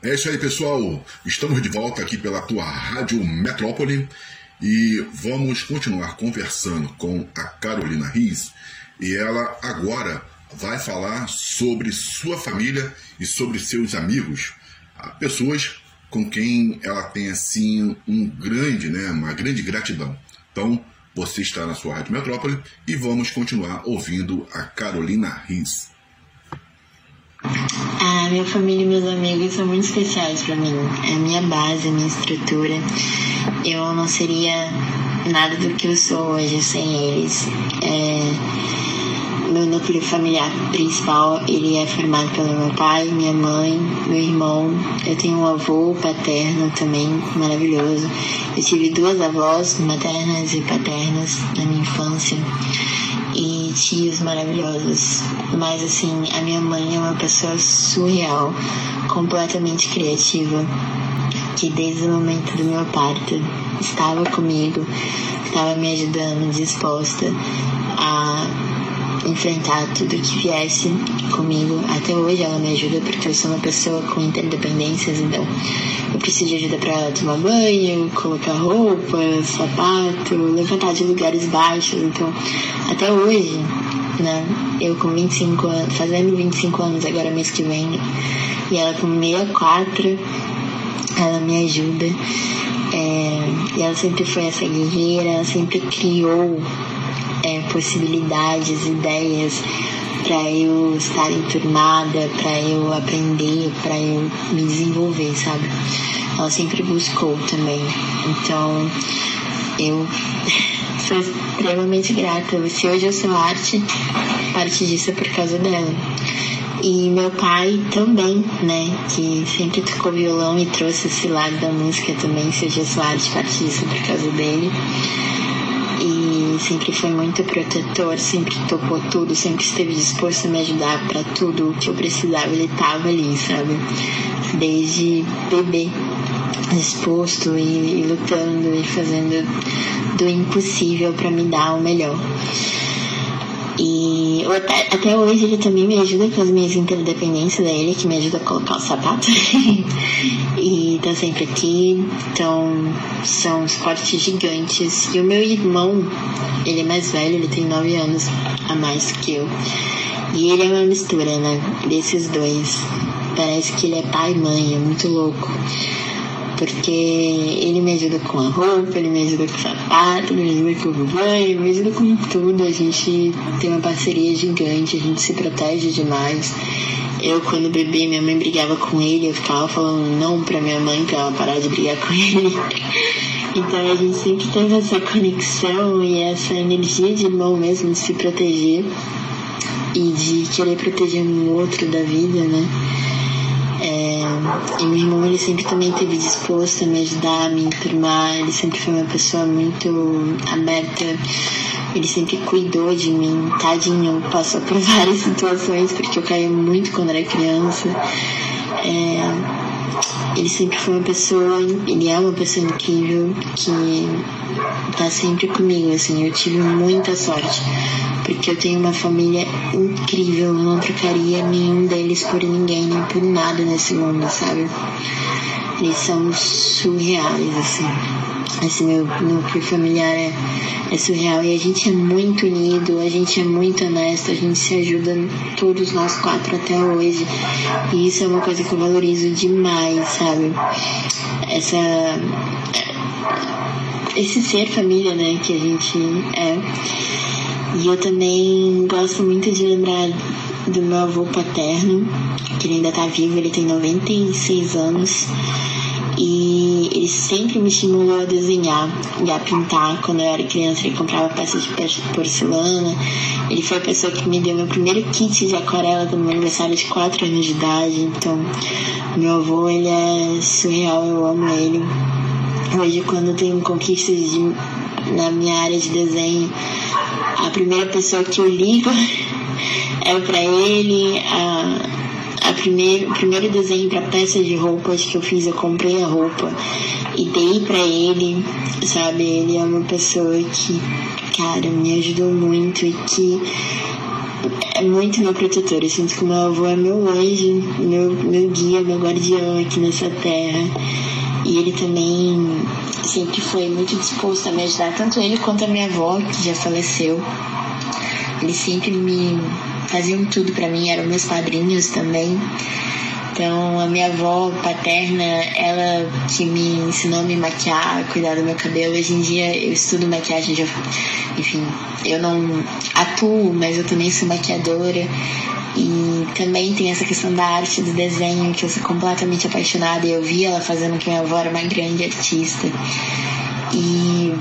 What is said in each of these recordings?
É isso aí, pessoal. Estamos de volta aqui pela tua Rádio Metrópole e vamos continuar conversando com a Carolina Riz. E ela agora vai falar sobre sua família e sobre seus amigos, pessoas com quem ela tem assim um grande, né, uma grande gratidão. Então, você está na sua Rádio Metrópole e vamos continuar ouvindo a Carolina Riz. Ah, minha família e meus amigos são muito especiais para mim. É a minha base, a minha estrutura. Eu não seria nada do que eu sou hoje sem eles. É... Meu núcleo familiar principal, ele é formado pelo meu pai, minha mãe, meu irmão. Eu tenho um avô paterno também, maravilhoso. Eu tive duas avós maternas e paternas na minha infância tios maravilhosos. Mas assim, a minha mãe é uma pessoa surreal, completamente criativa, que desde o momento do meu parto estava comigo, estava me ajudando, disposta a enfrentar tudo que viesse comigo. Até hoje ela me ajuda porque eu sou uma pessoa com interdependências, então eu preciso de ajuda para tomar banho, colocar roupa, sapato, levantar de lugares baixos. Então, até hoje, né, eu com 25 anos, fazendo 25 anos agora mês que vem, e ela com 64, ela me ajuda. É, e ela sempre foi essa guerreira, ela sempre criou é, possibilidades, ideias para eu estar enturmada, para eu aprender, para eu me desenvolver, sabe? Ela sempre buscou também. Então, eu sou extremamente grata. Se hoje eu sou arte, parte disso é por causa dela. E meu pai também, né? Que sempre tocou violão e trouxe esse lado da música também. Se hoje eu sou arte, parte disso é por causa dele sempre foi muito protetor, sempre topou tudo, sempre esteve disposto a me ajudar para tudo que eu precisava, ele tava ali, sabe? Desde bebê, disposto e, e lutando e fazendo do impossível para me dar o melhor. E até, até, hoje ele também me ajuda com as minhas interdependências, é ele que me ajuda a colocar o sapato. e tá sempre aqui. Então, são esportes gigantes. E o meu irmão, ele é mais velho, ele tem 9 anos a mais que eu. E ele é uma mistura, né? Desses dois. Parece que ele é pai e mãe, é muito louco porque ele me ajuda com a roupa, ele me ajuda com o sapato, me ajuda com o banho, me ajuda com tudo. A gente tem uma parceria gigante, a gente se protege demais. Eu, quando bebê, minha mãe brigava com ele, eu ficava falando não pra minha mãe pra ela parar de brigar com ele. Então a gente sempre teve essa conexão e essa energia de irmão mesmo, de se proteger e de querer proteger um outro da vida, né? É, e meu irmão, ele sempre também esteve disposto a me ajudar, a me enturmar. Ele sempre foi uma pessoa muito aberta. Ele sempre cuidou de mim. Tadinho, passou por várias situações, porque eu caía muito quando era criança. É, ele sempre foi uma pessoa, ele é uma pessoa incrível que tá sempre comigo, assim, eu tive muita sorte, porque eu tenho uma família incrível, eu não trocaria nenhum deles por ninguém, nem por nada nesse mundo, sabe? Eles são surreais, assim. Esse meu núcleo familiar é, é surreal e a gente é muito unido, a gente é muito honesto, a gente se ajuda todos nós quatro até hoje. E isso é uma coisa que eu valorizo demais, sabe? Essa esse ser família, né, que a gente é. E eu também gosto muito de lembrar do meu avô paterno, que ele ainda tá vivo, ele tem 96 anos. E ele sempre me estimulou a desenhar e a pintar. Quando eu era criança, ele comprava peças de porcelana. Ele foi a pessoa que me deu meu primeiro kit de aquarela do meu aniversário de 4 anos de idade. Então, meu avô, ele é surreal, eu amo ele. Hoje, quando tenho conquistas de, na minha área de desenho, a primeira pessoa que eu ligo é para ele. A, a primeiro, o primeiro desenho para peça de roupas que eu fiz, eu comprei a roupa e dei para ele, sabe? Ele é uma pessoa que, cara, me ajudou muito e que é muito meu protetor. Eu sinto que meu avô é meu anjo, meu, meu guia, meu guardião aqui nessa terra. E ele também sempre foi muito disposto a me ajudar, tanto ele quanto a minha avó, que já faleceu. Eles sempre me faziam tudo para mim, eram meus padrinhos também. Então, a minha avó paterna, ela que me ensinou a me maquiar, cuidar do meu cabelo. Hoje em dia eu estudo maquiagem, já, enfim, eu não atuo, mas eu também sou maquiadora. E também tem essa questão da arte do desenho, que eu sou completamente apaixonada. E eu vi ela fazendo que minha avó era uma grande artista. E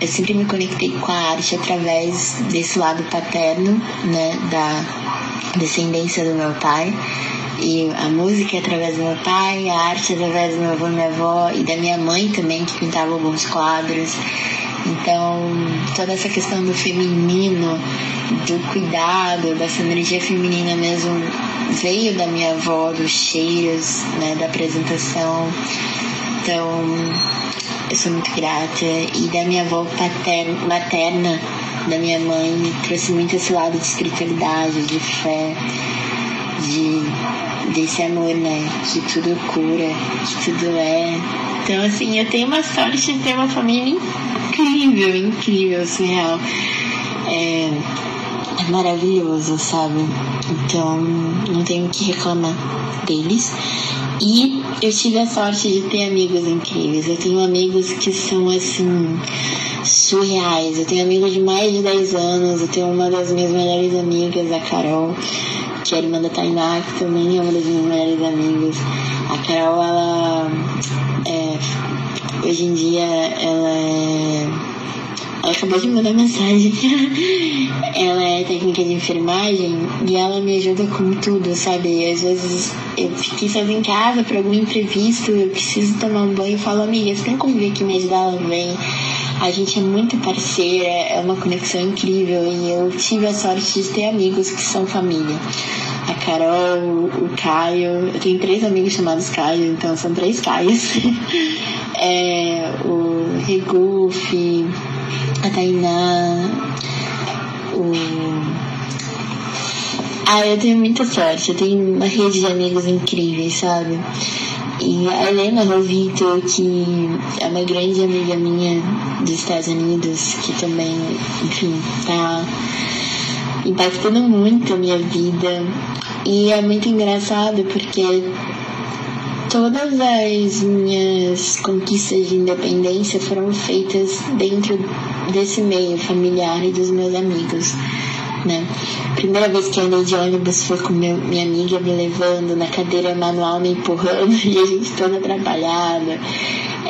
eu sempre me conectei com a arte através desse lado paterno, né, da descendência do meu pai. E a música é através do meu pai, a arte é através do meu avô e minha avó e da minha mãe também, que pintava alguns quadros. Então, toda essa questão do feminino, do cuidado, dessa energia feminina mesmo, veio da minha avó, dos cheiros, né, da apresentação. Então, eu sou muito grata. E da minha avó paterna, materna, da minha mãe, trouxe muito esse lado de espiritualidade, de fé de, desse amor, né? Que tudo cura, que tudo é. Então, assim, eu tenho uma sorte de ter uma família incrível, incrível, surreal. É, é maravilhoso, sabe? Então, não tenho o que reclamar deles. E eu tive a sorte de ter amigos incríveis. Eu tenho amigos que são assim surreais. Eu tenho amigos de mais de 10 anos. Eu tenho uma das minhas melhores amigas, a Carol, que é irmã da Tainá, que também é uma das minhas melhores amigas. A Carol, ela é, hoje em dia ela é ela acabou de mandar mensagem. ela é técnica de enfermagem e ela me ajuda com tudo, sabe? Às vezes eu fiquei sozinha em casa por algum imprevisto, eu preciso tomar um banho e falo, amiga, você tem como vir aqui me ajudar? Ela vem. A gente é muito parceira, é uma conexão incrível e eu tive a sorte de ter amigos que são família. A Carol, o Caio, eu tenho três amigos chamados Caio, então são três Caios. é, o Regufe, a Tainá, o. Ah, eu tenho muita sorte, eu tenho uma rede de amigos incríveis, sabe? E a Helena Rovito, que é uma grande amiga minha dos Estados Unidos, que também, enfim, tá impactando muito a minha vida. E é muito engraçado porque todas as minhas conquistas de independência foram feitas dentro desse meio familiar e dos meus amigos né? Primeira vez que andei de ônibus foi com meu, minha amiga me levando na cadeira manual, me empurrando e a gente toda atrapalhada.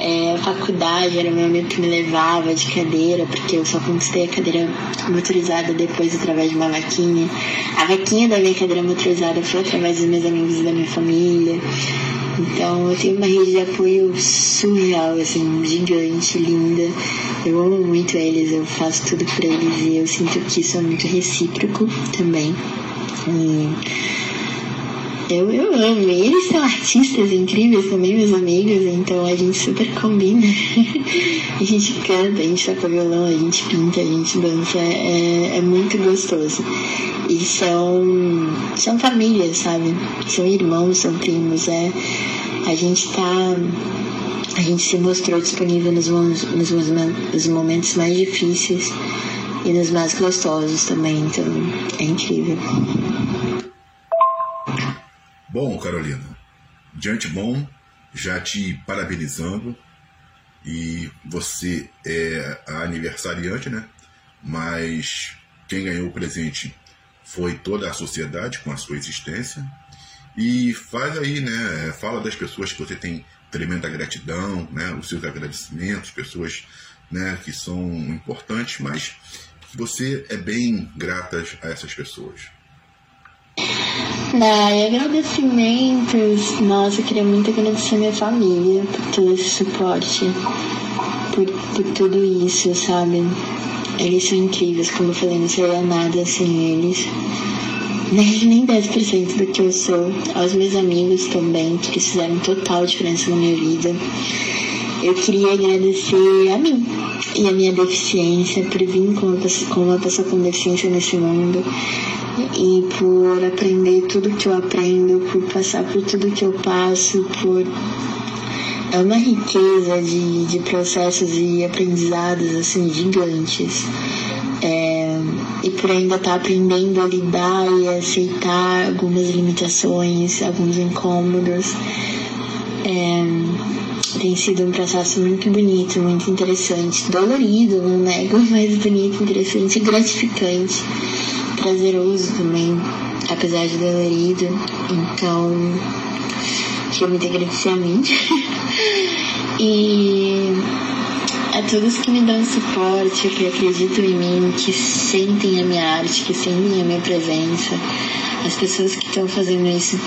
É, a faculdade era meu amigo que me levava de cadeira, porque eu só conquistei a cadeira motorizada depois através de uma vaquinha. A vaquinha da minha cadeira motorizada foi através dos meus amigos e da minha família. Então eu tenho uma rede de apoio surreal, assim, gigante, linda. Eu amo muito eles, eu faço tudo por eles e eu sinto que isso é muito recíproco também. E eu, eu amo. Eles são artistas incríveis também, meus amigos, então a gente super combina. a gente canta, a gente toca violão, a gente pinta, a gente dança. É, é muito gostoso. E são, são famílias, sabe? São irmãos, são primos. É, a gente tá. A gente se mostrou disponível nos, nos, nos momentos mais difíceis e nos mais gostosos também, então é incrível. Bom, Carolina, diante bom, já te parabenizando e você é a aniversariante, né? Mas quem ganhou o presente foi toda a sociedade com a sua existência. E faz aí, né? Fala das pessoas que você tem tremenda gratidão, né? Os seus agradecimentos, pessoas né, que são importantes, mas você é bem grata a essas pessoas. Ai, agradecimentos. Nossa, eu queria muito agradecer minha família por todo esse suporte, por, por tudo isso, sabe? Eles são incríveis, como eu falei, não seria nada sem eles. Nem 10% do que eu sou. Aos meus amigos também, que fizeram total diferença na minha vida. eu queria agradecer a mim e a minha deficiência por vir com uma pessoa com, uma pessoa com deficiência nesse mundo e por aprender tudo que eu aprendo, por passar por tudo que eu passo, por é uma riqueza de, de processos e aprendizados assim gigantes. É, e por ainda estar tá aprendendo a lidar e aceitar algumas limitações, alguns incômodos. Tem sido um processo muito bonito, muito interessante, dolorido, não nego, mas bonito, interessante, gratificante, prazeroso também, apesar de dolorido. Então, queria muito agradecer a mim. e a todos que me dão suporte, que acreditam em mim, que sentem a minha arte, que sentem a minha presença. As pessoas que estão fazendo isso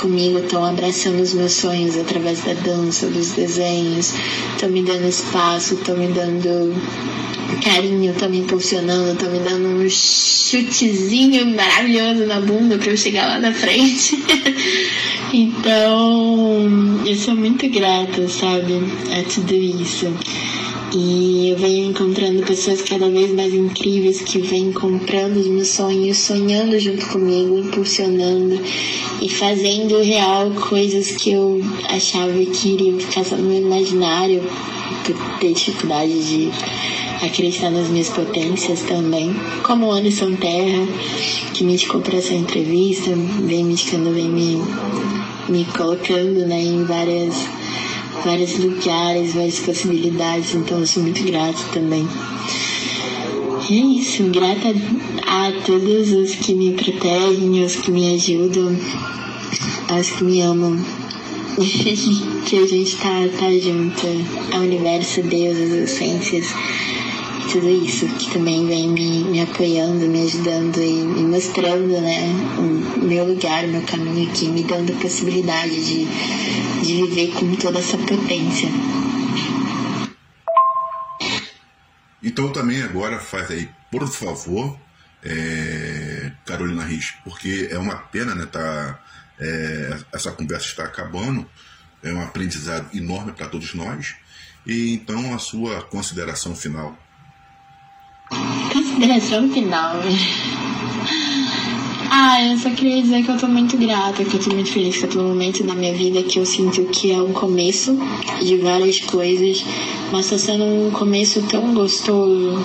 comigo estão abraçando os meus sonhos através da dança, dos desenhos, estão me dando espaço, estão me dando carinho, estão me impulsionando, estão me dando um chutezinho maravilhoso na bunda para eu chegar lá na frente. então, eu sou muito grata, sabe, a tudo isso. E eu venho encontrando pessoas cada vez mais incríveis que vêm comprando os meus sonhos, sonhando junto comigo, impulsionando e fazendo real coisas que eu achava que iriam ficar só no meu imaginário, por ter dificuldade de acreditar nas minhas potências também. Como o Anderson Terra, que me indicou para essa entrevista, vem me indicando, vem me, me colocando né, em várias vários lugares, várias possibilidades, então eu sou muito grata também. E é isso, grata a todos os que me protegem, os que me ajudam, aos que me amam. que a gente tá, tá junto, ao universo, Deus, as essências tudo isso que também vem me, me apoiando, me ajudando e me mostrando né, o meu lugar, o meu caminho aqui, me dando a possibilidade de, de viver com toda essa potência. Então também agora faz aí, por favor, é, Carolina Riz, porque é uma pena, né? Tá, é, essa conversa está acabando, é um aprendizado enorme para todos nós. E então a sua consideração final. Consideração final. Ah, eu só queria dizer que eu tô muito grata, que eu tô muito feliz num momento da minha vida que eu sinto que é um começo de várias coisas, mas tá sendo um começo tão gostoso,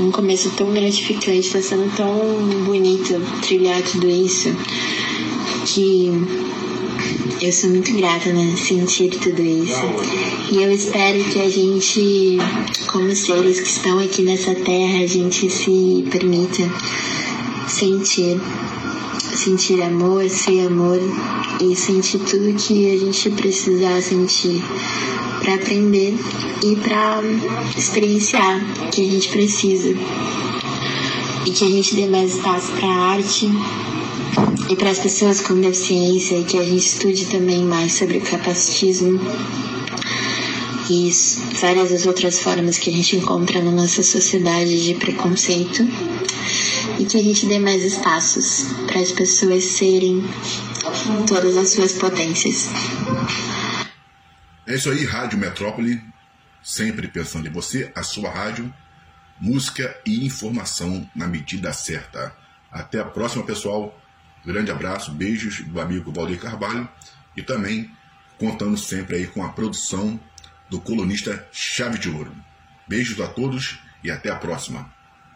um começo tão gratificante, tá sendo tão bonito trilhar tudo isso, que eu sou muito grata, né? Sentir tudo isso. E eu espero que a gente, como seres que estão aqui nessa terra, a gente se permita sentir. Sentir amor, ser amor e sentir tudo que a gente precisar sentir para aprender e para experienciar que a gente precisa. E que a gente dê mais espaço para arte, e para as pessoas com deficiência que a gente estude também mais sobre capacitismo e várias das outras formas que a gente encontra na nossa sociedade de preconceito e que a gente dê mais espaços para as pessoas serem todas as suas potências. É isso aí, Rádio Metrópole, sempre pensando em você, a sua rádio, música e informação na medida certa. Até a próxima, pessoal. Grande abraço, beijos do amigo Valdir Carvalho e também contando sempre aí com a produção do colunista Chave de Ouro. Beijos a todos e até a próxima.